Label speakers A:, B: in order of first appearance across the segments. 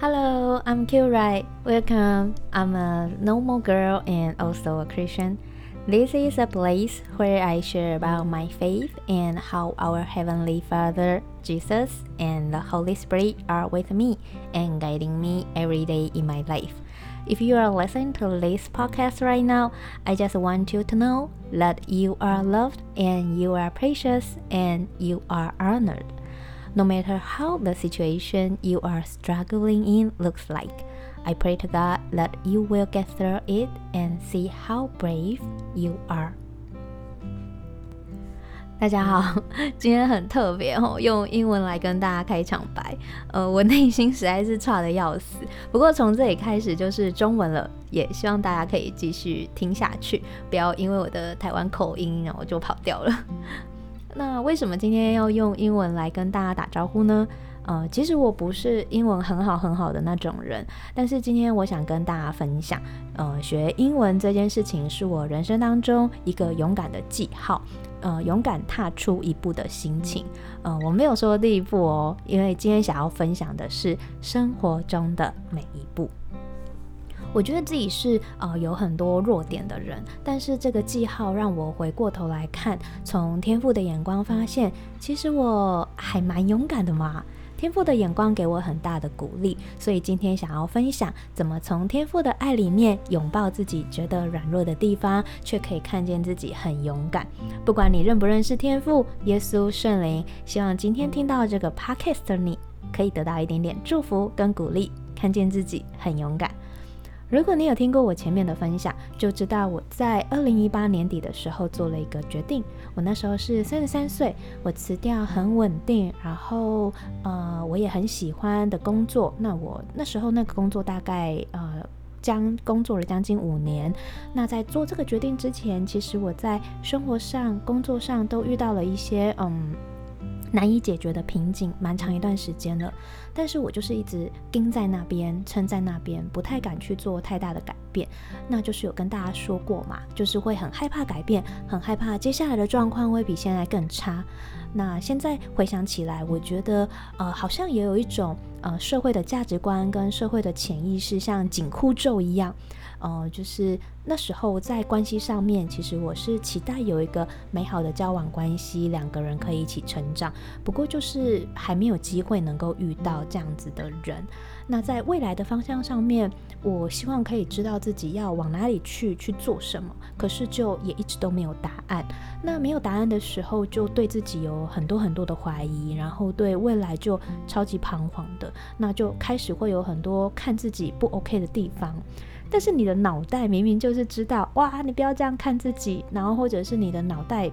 A: Hello, I'm Q Welcome. I'm a normal girl and also a Christian. This is a place where I share about my faith and how our Heavenly Father, Jesus, and the Holy Spirit are with me and guiding me every day in my life. If you are listening to this podcast right now, I just want you to know that you are loved and you are precious and you are honored. No matter how the situation you are struggling in looks like, I pray to God that you will get through it and see how brave you are. 大家好，今天很特别哦，用英文来跟大家开场白。呃，我内心实在是差得要死，不过从这里开始就是中文了，也希望大家可以继续听下去，不要因为我的台湾口音然后就跑掉了。那为什么今天要用英文来跟大家打招呼呢？呃，其实我不是英文很好很好的那种人，但是今天我想跟大家分享，呃，学英文这件事情是我人生当中一个勇敢的记号，呃，勇敢踏出一步的心情。呃，我没有说第一步哦，因为今天想要分享的是生活中的每一步。我觉得自己是呃有很多弱点的人，但是这个记号让我回过头来看，从天赋的眼光发现，其实我还蛮勇敢的嘛。天赋的眼光给我很大的鼓励，所以今天想要分享怎么从天赋的爱里面拥抱自己觉得软弱的地方，却可以看见自己很勇敢。不管你认不认识天赋、耶稣、圣灵，希望今天听到这个 podcast 的你可以得到一点点祝福跟鼓励，看见自己很勇敢。如果你有听过我前面的分享，就知道我在二零一八年底的时候做了一个决定。我那时候是三十三岁，我辞掉很稳定，然后呃我也很喜欢的工作。那我那时候那个工作大概呃将工作了将近五年。那在做这个决定之前，其实我在生活上、工作上都遇到了一些嗯。难以解决的瓶颈，蛮长一段时间了，但是我就是一直盯在那边，撑在那边，不太敢去做太大的改变。那就是有跟大家说过嘛，就是会很害怕改变，很害怕接下来的状况会比现在更差。那现在回想起来，我觉得呃，好像也有一种呃社会的价值观跟社会的潜意识，像紧箍咒一样。呃，就是那时候在关系上面，其实我是期待有一个美好的交往关系，两个人可以一起成长。不过就是还没有机会能够遇到这样子的人。那在未来的方向上面，我希望可以知道自己要往哪里去，去做什么。可是就也一直都没有答案。那没有答案的时候，就对自己有很多很多的怀疑，然后对未来就超级彷徨的。那就开始会有很多看自己不 OK 的地方。但是你的脑袋明明就是知道，哇，你不要这样看自己，然后或者是你的脑袋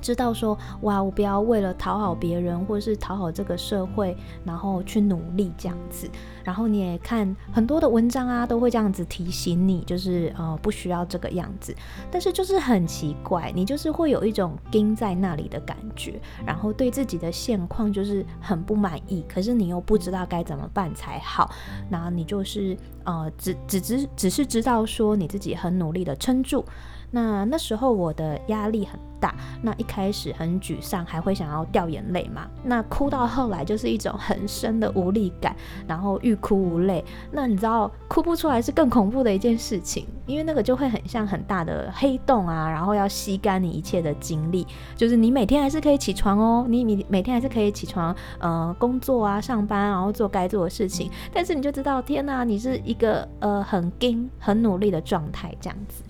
A: 知道说，哇，我不要为了讨好别人或是讨好这个社会，然后去努力这样子。然后你也看很多的文章啊，都会这样子提醒你，就是呃不需要这个样子。但是就是很奇怪，你就是会有一种钉在那里的感觉，然后对自己的现况就是很不满意，可是你又不知道该怎么办才好。然后你就是呃只只只只是知道说你自己很努力的撑住。那那时候我的压力很大，那一开始很沮丧，还会想要掉眼泪嘛。那哭到后来就是一种很深的无力感，然后欲哭无泪。那你知道哭不出来是更恐怖的一件事情，因为那个就会很像很大的黑洞啊，然后要吸干你一切的精力。就是你每天还是可以起床哦，你你每天还是可以起床，呃，工作啊，上班，然后做该做的事情。但是你就知道，天哪，你是一个呃很紧、很努力的状态，这样子。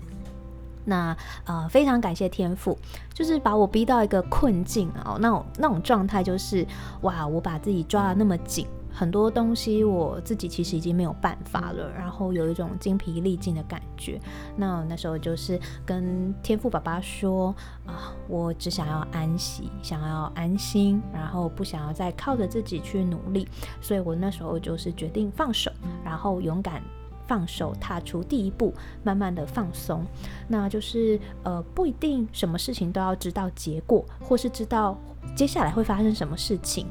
A: 那呃，非常感谢天赋，就是把我逼到一个困境啊，那种那种状态就是哇，我把自己抓得那么紧，很多东西我自己其实已经没有办法了，然后有一种精疲力尽的感觉。那那时候就是跟天赋爸爸说啊，我只想要安息，想要安心，然后不想要再靠着自己去努力，所以我那时候就是决定放手，然后勇敢。放手，踏出第一步，慢慢的放松，那就是呃，不一定什么事情都要知道结果，或是知道接下来会发生什么事情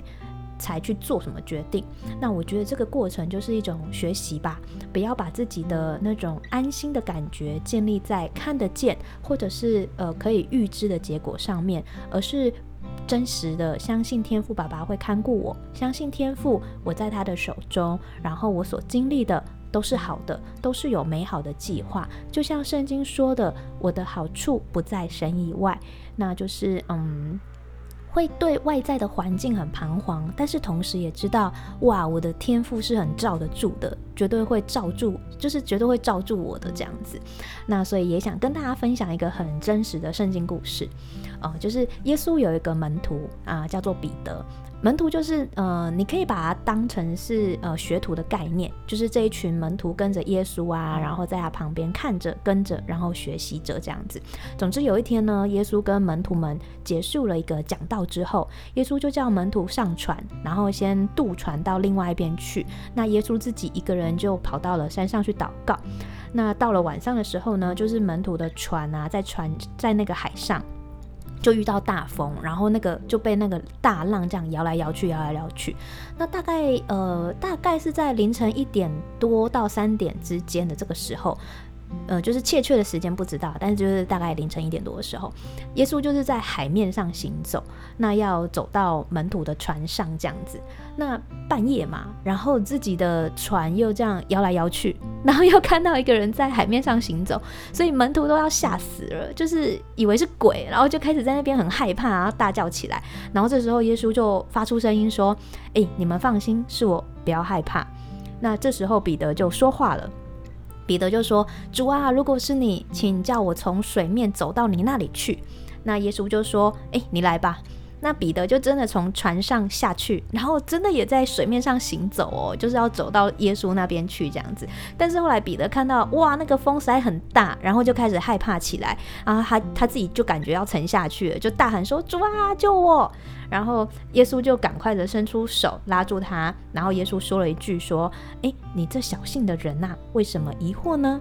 A: 才去做什么决定。那我觉得这个过程就是一种学习吧，不要把自己的那种安心的感觉建立在看得见或者是呃可以预知的结果上面，而是真实的相信天赋爸爸会看顾我，相信天赋我在他的手中，然后我所经历的都是好的，都是有美好的计划。就像圣经说的，我的好处不在神以外，那就是嗯。会对外在的环境很彷徨，但是同时也知道，哇，我的天赋是很罩得住的，绝对会罩住，就是绝对会罩住我的这样子。那所以也想跟大家分享一个很真实的圣经故事，哦、呃，就是耶稣有一个门徒啊、呃，叫做彼得。门徒就是呃，你可以把它当成是呃学徒的概念，就是这一群门徒跟着耶稣啊，然后在他旁边看着、跟着，然后学习着这样子。总之有一天呢，耶稣跟门徒们结束了一个讲道之后，耶稣就叫门徒上船，然后先渡船到另外一边去。那耶稣自己一个人就跑到了山上去祷告。那到了晚上的时候呢，就是门徒的船啊，在船在那个海上。就遇到大风，然后那个就被那个大浪这样摇来摇去，摇来摇去。那大概呃，大概是在凌晨一点多到三点之间的这个时候。呃，就是确切的时间不知道，但是就是大概凌晨一点多的时候，耶稣就是在海面上行走，那要走到门徒的船上这样子。那半夜嘛，然后自己的船又这样摇来摇去，然后又看到一个人在海面上行走，所以门徒都要吓死了，就是以为是鬼，然后就开始在那边很害怕，然后大叫起来。然后这时候耶稣就发出声音说：“诶，你们放心，是我，不要害怕。”那这时候彼得就说话了。彼得就说：“主啊，如果是你，请叫我从水面走到你那里去。”那耶稣就说：“哎，你来吧。”那彼得就真的从船上下去，然后真的也在水面上行走哦，就是要走到耶稣那边去这样子。但是后来彼得看到哇，那个风实在很大，然后就开始害怕起来，然后他他自己就感觉要沉下去了，就大喊说：“主啊，救我！”然后耶稣就赶快的伸出手拉住他，然后耶稣说了一句说：“诶，你这小信的人呐，为什么疑惑呢？”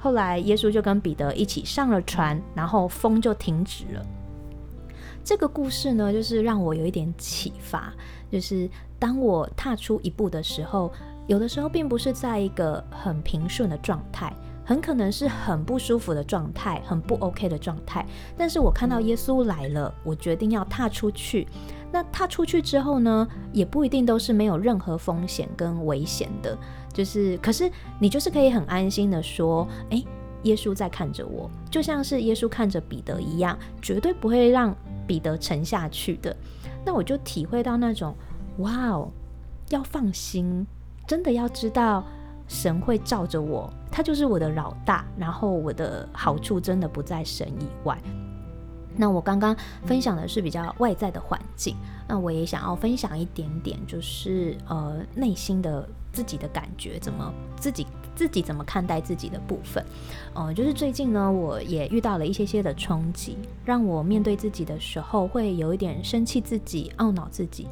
A: 后来耶稣就跟彼得一起上了船，然后风就停止了。这个故事呢，就是让我有一点启发，就是当我踏出一步的时候，有的时候并不是在一个很平顺的状态，很可能是很不舒服的状态，很不 OK 的状态。但是我看到耶稣来了，我决定要踏出去。那踏出去之后呢，也不一定都是没有任何风险跟危险的，就是可是你就是可以很安心的说，诶，耶稣在看着我，就像是耶稣看着彼得一样，绝对不会让。彼得沉下去的，那我就体会到那种，哇哦，要放心，真的要知道神会罩着我，他就是我的老大，然后我的好处真的不在神以外。那我刚刚分享的是比较外在的环境，那我也想要分享一点点，就是呃内心的自己的感觉，怎么自己。自己怎么看待自己的部分，呃，就是最近呢，我也遇到了一些些的冲击，让我面对自己的时候会有一点生气自己、懊恼自己。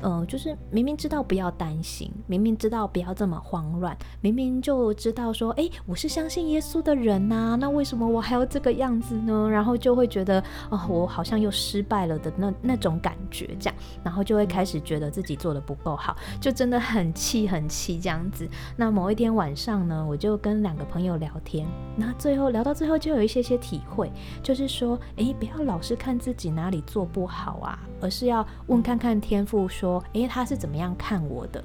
A: 呃，就是明明知道不要担心，明明知道不要这么慌乱，明明就知道说，诶，我是相信耶稣的人呐，那为什么我还要这个样子呢？然后就会觉得，哦，我好像又失败了的那那种感觉，这样，然后就会开始觉得自己做的不够好，就真的很气很气这样子。那某一天晚上呢，我就跟两个朋友聊天，那最后聊到最后就有一些些体会，就是说，诶，不要老是看自己哪里做不好啊，而是要问看看天父说。说，诶，他是怎么样看我的？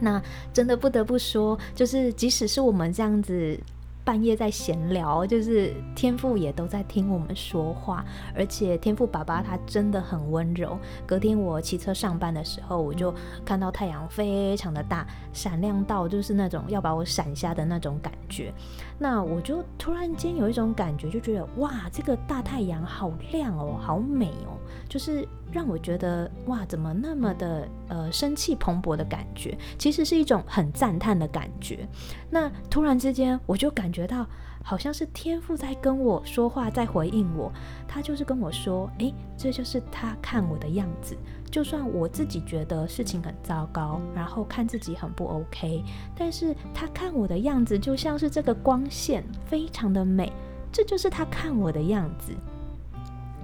A: 那真的不得不说，就是即使是我们这样子。半夜在闲聊，就是天父也都在听我们说话，而且天父爸爸他真的很温柔。隔天我骑车上班的时候，我就看到太阳非常的大，闪亮到就是那种要把我闪瞎的那种感觉。那我就突然间有一种感觉，就觉得哇，这个大太阳好亮哦，好美哦，就是让我觉得哇，怎么那么的呃生气蓬勃的感觉，其实是一种很赞叹的感觉。那突然之间，我就感觉。到好像是天父在跟我说话，在回应我。他就是跟我说：“诶，这就是他看我的样子。就算我自己觉得事情很糟糕，然后看自己很不 OK，但是他看我的样子就像是这个光线，非常的美。这就是他看我的样子。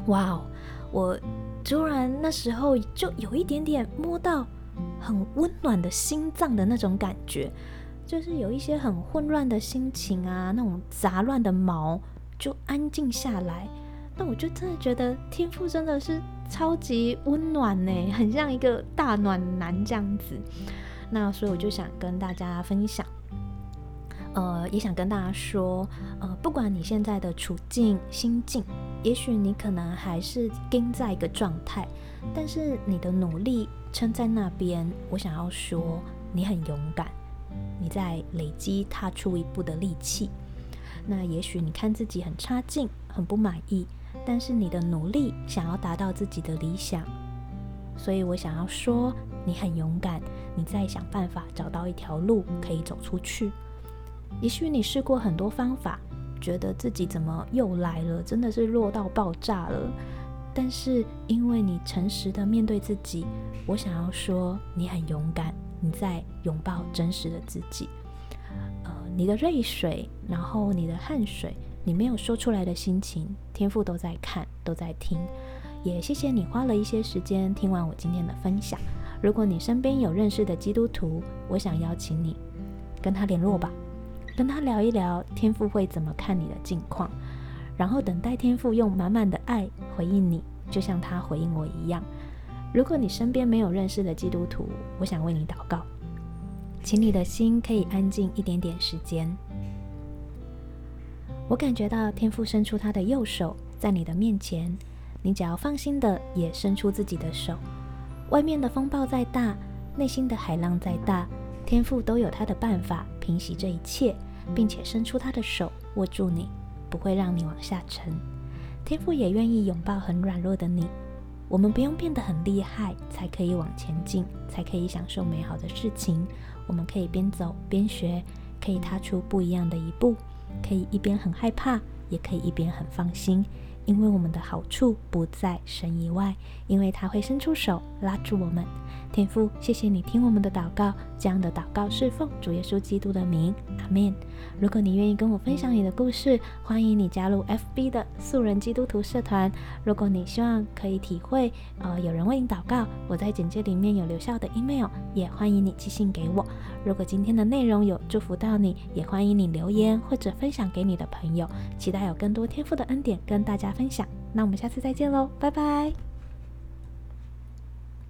A: 哇哦！我突然那时候就有一点点摸到很温暖的心脏的那种感觉。”就是有一些很混乱的心情啊，那种杂乱的毛就安静下来。那我就真的觉得天赋真的是超级温暖呢，很像一个大暖男这样子。那所以我就想跟大家分享，呃，也想跟大家说，呃，不管你现在的处境、心境，也许你可能还是跟在一个状态，但是你的努力撑在那边，我想要说，你很勇敢，你在累积踏出一步的力气。那也许你看自己很差劲，很不满意，但是你的努力想要达到自己的理想，所以我想要说，你很勇敢，你在想办法找到一条路可以走出去。也许你试过很多方法，觉得自己怎么又来了，真的是弱到爆炸了。但是因为你诚实的面对自己，我想要说，你很勇敢，你在拥抱真实的自己。呃你的泪水，然后你的汗水，你没有说出来的心情，天赋都在看，都在听。也谢谢你花了一些时间听完我今天的分享。如果你身边有认识的基督徒，我想邀请你跟他联络吧，跟他聊一聊天父会怎么看你的近况，然后等待天父用满满的爱回应你，就像他回应我一样。如果你身边没有认识的基督徒，我想为你祷告。请你的心可以安静一点点时间。我感觉到天父伸出他的右手在你的面前，你只要放心的也伸出自己的手。外面的风暴再大，内心的海浪再大，天父都有他的办法平息这一切，并且伸出他的手握住你，不会让你往下沉。天父也愿意拥抱很软弱的你。我们不用变得很厉害才可以往前进，才可以享受美好的事情。我们可以边走边学，可以踏出不一样的一步，可以一边很害怕，也可以一边很放心。因为我们的好处不在神以外，因为他会伸出手拉住我们。天父，谢谢你听我们的祷告，这样的祷告是奉主耶稣基督的名，阿门。如果你愿意跟我分享你的故事，欢迎你加入 FB 的素人基督徒社团。如果你希望可以体会，呃，有人为你祷告，我在简介里面有留下的 email，也欢迎你寄信给我。如果今天的内容有祝福到你，也欢迎你留言或者分享给你的朋友。期待有更多天父的恩典跟大家分享。那我们下次再见喽，拜拜。